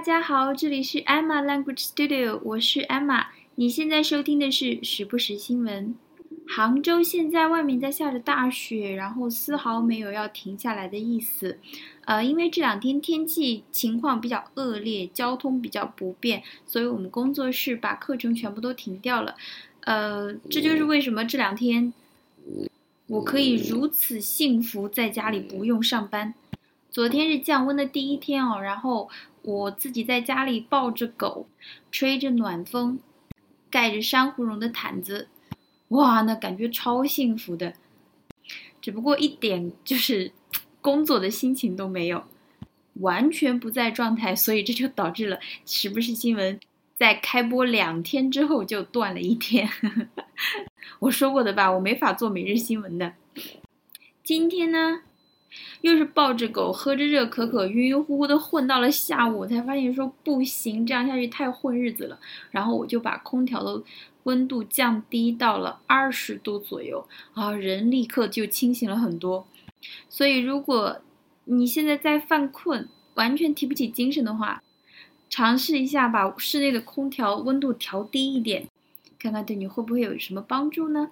大家好，这里是 Emma Language Studio，我是 Emma。你现在收听的是时不时新闻。杭州现在外面在下着大雪，然后丝毫没有要停下来的意思。呃，因为这两天天气情况比较恶劣，交通比较不便，所以我们工作室把课程全部都停掉了。呃，这就是为什么这两天我可以如此幸福，在家里不用上班。昨天是降温的第一天哦，然后我自己在家里抱着狗，吹着暖风，盖着珊瑚绒的毯子，哇，那感觉超幸福的。只不过一点就是 工作的心情都没有，完全不在状态，所以这就导致了时不时新闻在开播两天之后就断了一天。我说过的吧，我没法做每日新闻的。今天呢？又是抱着狗，喝着热可可，晕晕乎乎的混到了下午，才发现说不行，这样下去太混日子了。然后我就把空调的温度降低到了二十度左右，啊，人立刻就清醒了很多。所以如果你现在在犯困，完全提不起精神的话，尝试一下把室内的空调温度调低一点，看看对你会不会有什么帮助呢？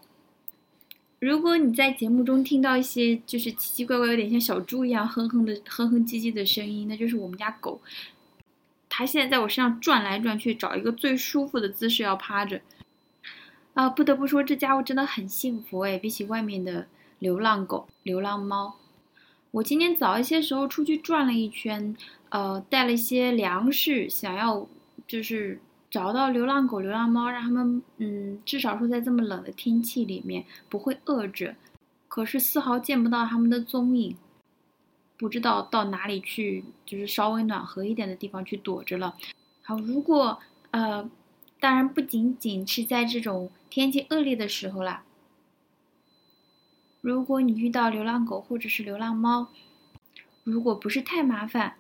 如果你在节目中听到一些就是奇奇怪怪、有点像小猪一样哼哼的、哼哼唧唧的声音，那就是我们家狗，它现在在我身上转来转去，找一个最舒服的姿势要趴着。啊，不得不说，这家伙真的很幸福哎，比起外面的流浪狗、流浪猫。我今天早一些时候出去转了一圈，呃，带了一些粮食，想要就是。找到流浪狗、流浪猫，让他们嗯，至少说在这么冷的天气里面不会饿着。可是丝毫见不到他们的踪影，不知道到哪里去，就是稍微暖和一点的地方去躲着了。好，如果呃，当然不仅仅是在这种天气恶劣的时候啦。如果你遇到流浪狗或者是流浪猫，如果不是太麻烦，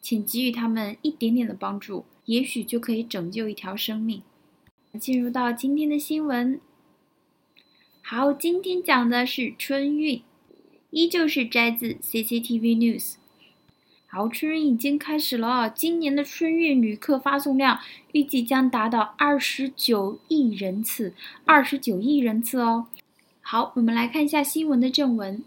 请给予他们一点点的帮助。也许就可以拯救一条生命。进入到今天的新闻，好，今天讲的是春运，依旧是摘自 CCTV News。好，春运已经开始了，今年的春运旅客发送量预计将达到二十九亿人次，二十九亿人次哦。好，我们来看一下新闻的正文。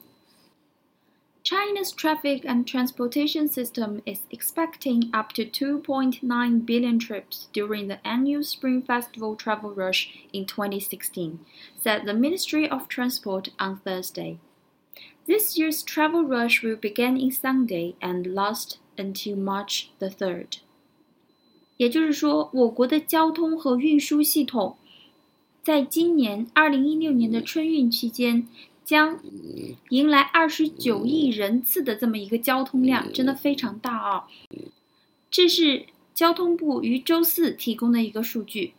China's traffic and transportation system is expecting up to 2.9 billion trips during the annual Spring Festival travel rush in 2016, said the Ministry of Transport on Thursday. This year's travel rush will begin in Sunday and last until March the 3rd. 也就是说，我国的交通和运输系统在今年二零一六年的春运期间 将迎来二十九亿人次的这么一个交通量，真的非常大哦！这是交通部于周四提供的一个数据。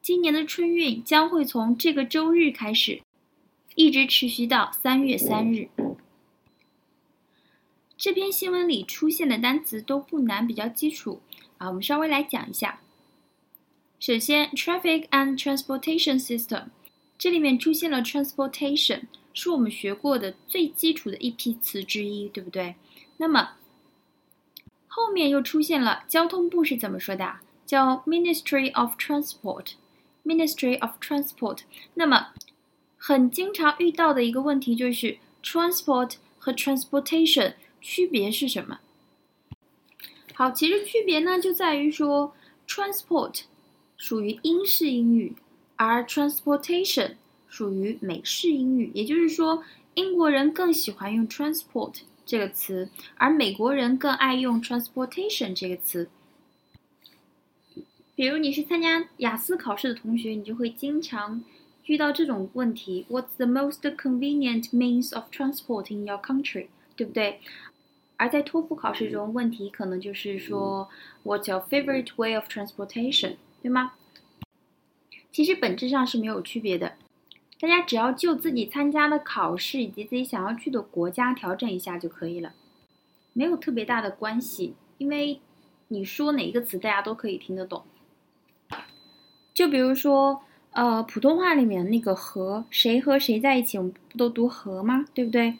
今年的春运将会从这个周日开始，一直持续到三月三日。这篇新闻里出现的单词都不难，比较基础啊，我们稍微来讲一下。首先，traffic and transportation system。这里面出现了 transportation，是我们学过的最基础的一批词之一，对不对？那么后面又出现了交通部是怎么说的？叫 Ministry of Transport，Ministry of Transport。那么很经常遇到的一个问题就是 transport 和 transportation 区别是什么？好，其实区别呢就在于说 transport 属于英式英语。而 transportation 属于美式英语，也就是说，英国人更喜欢用 transport 这个词，而美国人更爱用 transportation 这个词。比如你是参加雅思考试的同学，你就会经常遇到这种问题：What's the most convenient means of transport in your country？对不对？而在托福考试中，问题可能就是说：What's your favorite way of transportation？对吗？ 其实本质上是没有区别的，大家只要就自己参加的考试以及自己想要去的国家调整一下就可以了，没有特别大的关系。因为你说哪一个词，大家都可以听得懂。就比如说，呃，普通话里面那个和谁和谁在一起，我们不都读和吗？对不对？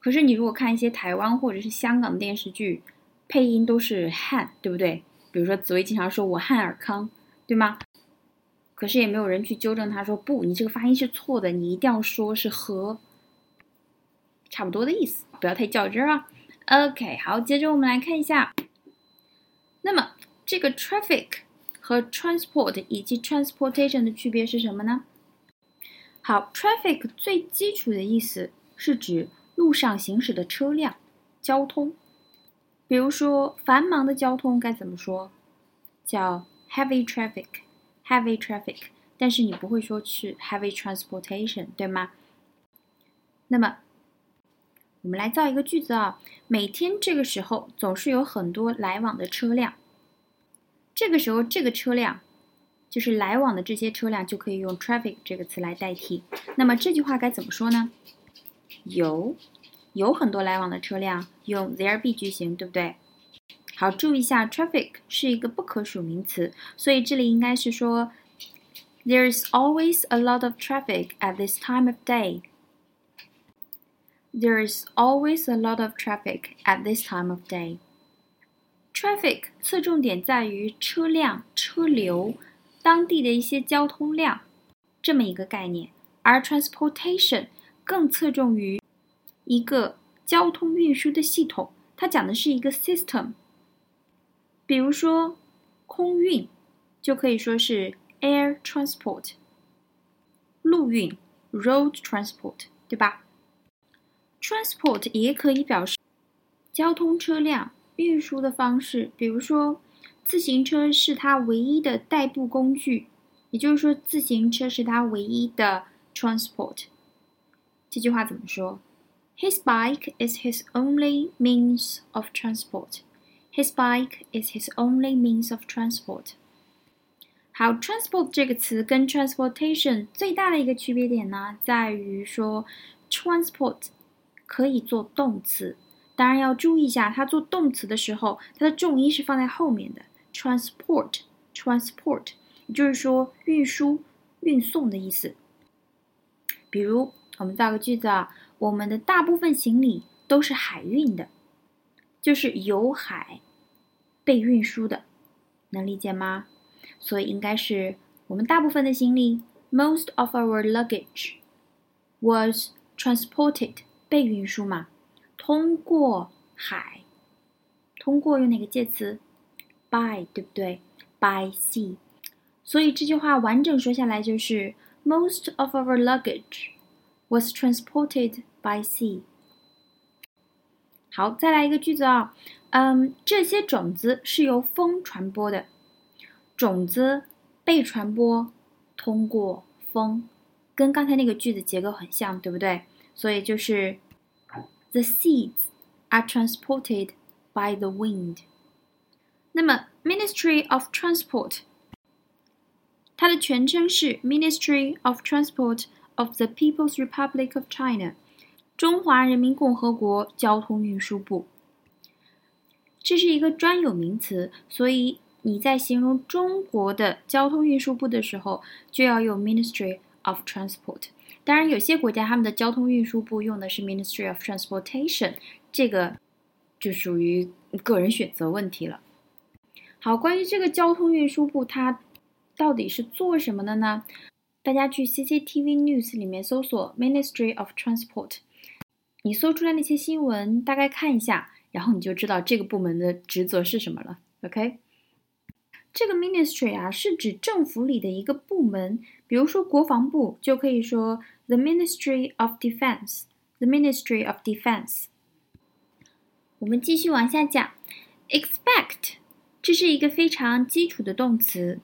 可是你如果看一些台湾或者是香港电视剧，配音都是汉，对不对？比如说紫薇经常说我汉尔康，对吗？可是也没有人去纠正他，说不，你这个发音是错的，你一定要说是和，差不多的意思，不要太较真啊。OK，好，接着我们来看一下，那么这个 traffic 和 transport 以及 transportation 的区别是什么呢？好，traffic 最基础的意思是指路上行驶的车辆、交通。比如说繁忙的交通该怎么说？叫 heavy traffic Heavy traffic。但是你不会说去 heavy transportation，对吗？那么我们来造一个句子啊，每天这个时候总是有很多来往的车辆。这个时候这个车辆。就是来往的这些车辆就可以用 traffic 这个词来代替。那么这句话该怎么说呢？有有很多来往的车辆，用 there be 句型，对不对？好，注意一下，traffic 是一个不可数名词，所以这里应该是说 There's always a lot of traffic at this time of day. There's always a lot of traffic at this time of day. Traffic 侧重点在于车辆、车流。当地的一些交通量，这么一个概念，而 transportation 更侧重于一个交通运输的系统，它讲的是一个 system。 比如说空运，就可以说是 air transport；陆运 road transport，对吧？transport 也可以表示交通车辆运输的方式，比如说。自行车是他唯一的代步工具，也就是说，自行车是他唯一的 transport。这句话怎么说？His bike is his only means of transport. His bike is his only means of transport. 好，transport 这个词跟 transportation 最大的一个区别点呢，在于说 transport 可以做动词，当然要注意一下，它做动词的时候，它的重音是放在后面的。transport transport，也就是说运输、运送的意思。比如，我们造个句子啊，我们的大部分行李都是海运的，就是由海被运输的，能理解吗？所以应该是我们大部分的行李，most of our luggage was transported，被运输嘛，通过海，通过用哪个介词？by 对不对？by sea，所以这句话完整说下来就是 Most of our luggage was transported by sea。好，再来一个句子啊，嗯，这些种子是由风传播的，种子被传播通过风，跟刚才那个句子结构很像，对不对？所以就是 The seeds are transported by the wind。那么，Ministry of Transport，它的全称是 Ministry of Transport of the People's Republic of China，中华人民共和国交通运输部。这是一个专有名词，所以你在形容中国的交通运输部的时候，就要用 Ministry of Transport。当然，有些国家他们的交通运输部用的是 Ministry of Transportation，这个就属于个人选择问题了。好，关于这个交通运输部，它到底是做什么的呢？大家去 CCTV News 里面搜索 Ministry of Transport，你搜出来那些新闻，大概看一下，然后你就知道这个部门的职责是什么了。OK，这个 Ministry 啊，是指政府里的一个部门，比如说国防部，就可以说 The Ministry of Defense，The Ministry of Defense。我们继续往下讲，expect。这是一个非常基础的动词，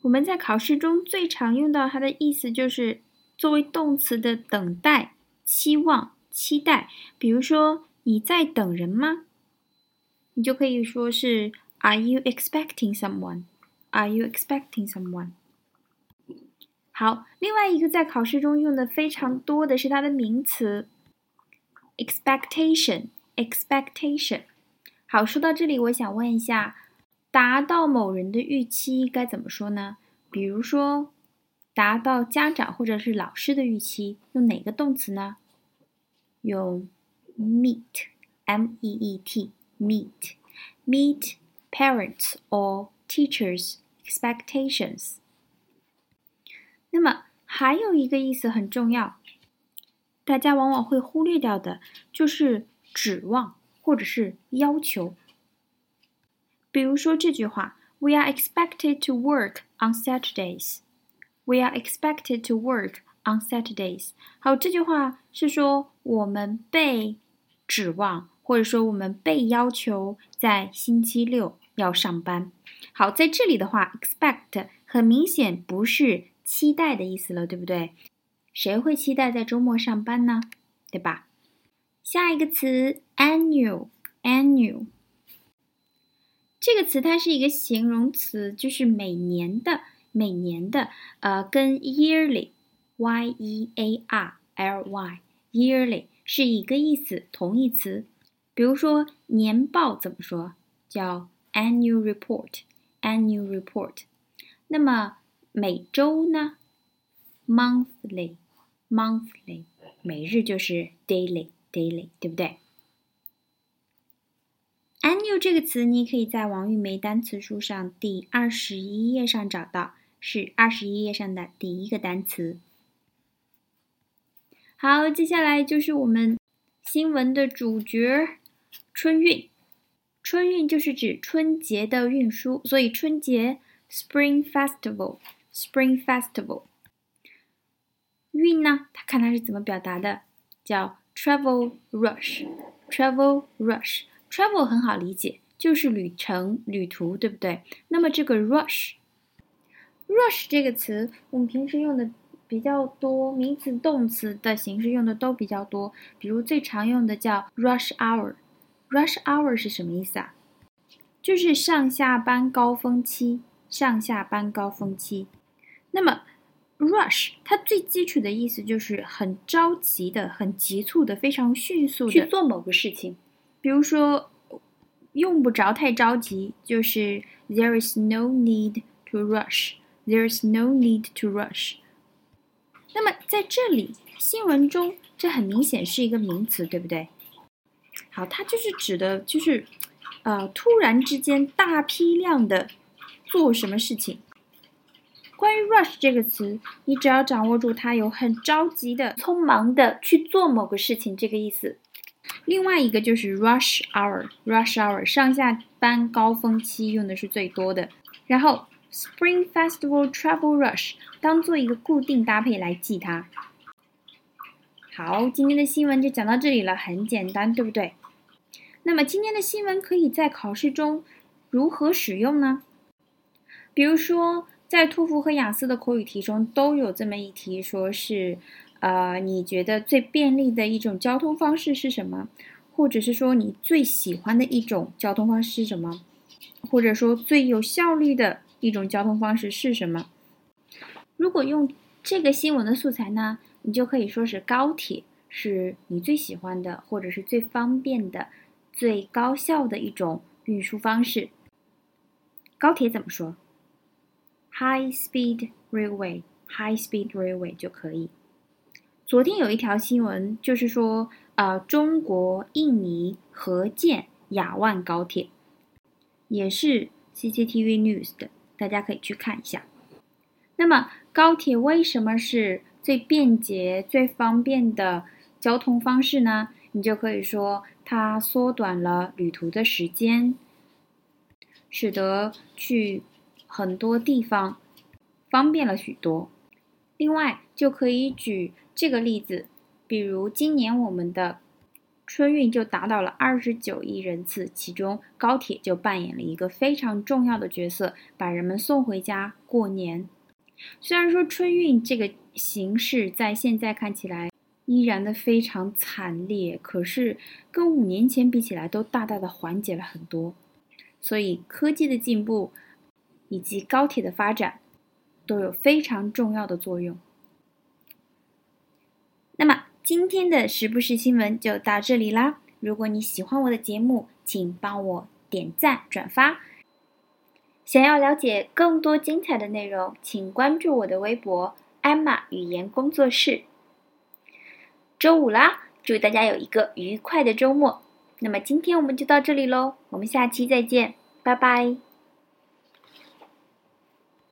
我们在考试中最常用到它的意思就是作为动词的等待、期望、期待。比如说，你在等人吗？你就可以说是 Are you expecting someone？Are you expecting someone？好，另外一个在考试中用的非常多的是它的名词 expectation，expectation。好，说到这里，我想问一下，达到某人的预期该怎么说呢？比如说，达到家长或者是老师的预期，用哪个动词呢？用 meet，m e e t， meet meet parents or teachers expectations。那么还有一个意思很重要，大家往往会忽略掉的，就是指望或者是要求。比如说这句话：We are expected to work on Saturdays. We are expected to work on Saturdays。好，这句话是说我们被 指望，或者说我们被要求在星期六要上班。好，在这里的话，expect 很明显不是期待的意思了，对不对？谁会期待在周末上班呢？对吧？下一个词，annual，annual。这个词它是一个形容词，就是每年的，每年的，呃，跟 yearly，y e a r l y，yearly 是一个意思，同义词。比如说年报怎么说？叫 annual report，annual report。那么每周呢？monthly，monthly，每日就是 daily，daily，对不对？annual 这个词，你可以在王玉梅单词书上第二十一页上找到，是二十一页上的第一个单词。好，接下来就是我们新闻的主角——春运。春运就是指春节的运输，所以春节 （Spring Festival），Spring Festival。运呢，它看它是怎么表达的，叫 Travel Rush，Travel Rush。Travel 很好理解，就是旅程、旅途，对不对？那么这个 rush，rush 这个词，我们平时用的比较多，名词、动词的形式用的都比较多。比如最常用的叫 rush hour，rush hour 是什么意思啊？就是上下班高峰期，上下班高峰期。那么 rush 它最基础的意思就是很着急的、很急促的、非常迅速的去做某个事情。比如说，用不着太着急，就是 there is no need to rush. There is no need to rush. 那么在这里新闻中，这很明显是一个名词，对不对？好，它就是指的，就是呃，突然之间大批量的做什么事情。关于 rush 这个词，你只要掌握住它有很着急的、匆忙的去做某个事情这个意思。另外一个就是 rush hour，rush hour 上下班高峰期用的是最多的。然后 Spring Festival Travel Rush 当做一个固定搭配来记它。好，今天的新闻就讲到这里了，很简单，对不对？那么今天的新闻可以在考试中如何使用呢？比如说，在托福和雅思的口语题中都有这么一题，说是。呃，你觉得最便利的一种交通方式是什么？或者是说你最喜欢的一种交通方式是什么？或者说最有效率的一种交通方式是什么？如果用这个新闻的素材呢，你就可以说是高铁是你最喜欢的，或者是最方便的、最高效的一种运输方式。高铁怎么说？High speed railway，high speed railway 就可以。昨天有一条新闻，就是说，呃，中国印尼合建雅万高铁，也是 CCTV News 的，大家可以去看一下。那么，高铁为什么是最便捷、最方便的交通方式呢？你就可以说，它缩短了旅途的时间，使得去很多地方方便了许多。另外，就可以举。这个例子，比如今年我们的春运就达到了二十九亿人次，其中高铁就扮演了一个非常重要的角色，把人们送回家过年。虽然说春运这个形式在现在看起来依然的非常惨烈，可是跟五年前比起来都大大的缓解了很多。所以科技的进步以及高铁的发展都有非常重要的作用。那么今天的时不时新闻就到这里啦。如果你喜欢我的节目，请帮我点赞转发。想要了解更多精彩的内容，请关注我的微博“艾玛语言工作室”。周五啦，祝大家有一个愉快的周末，那么今天我们就到这里喽，我们下期再见，拜拜。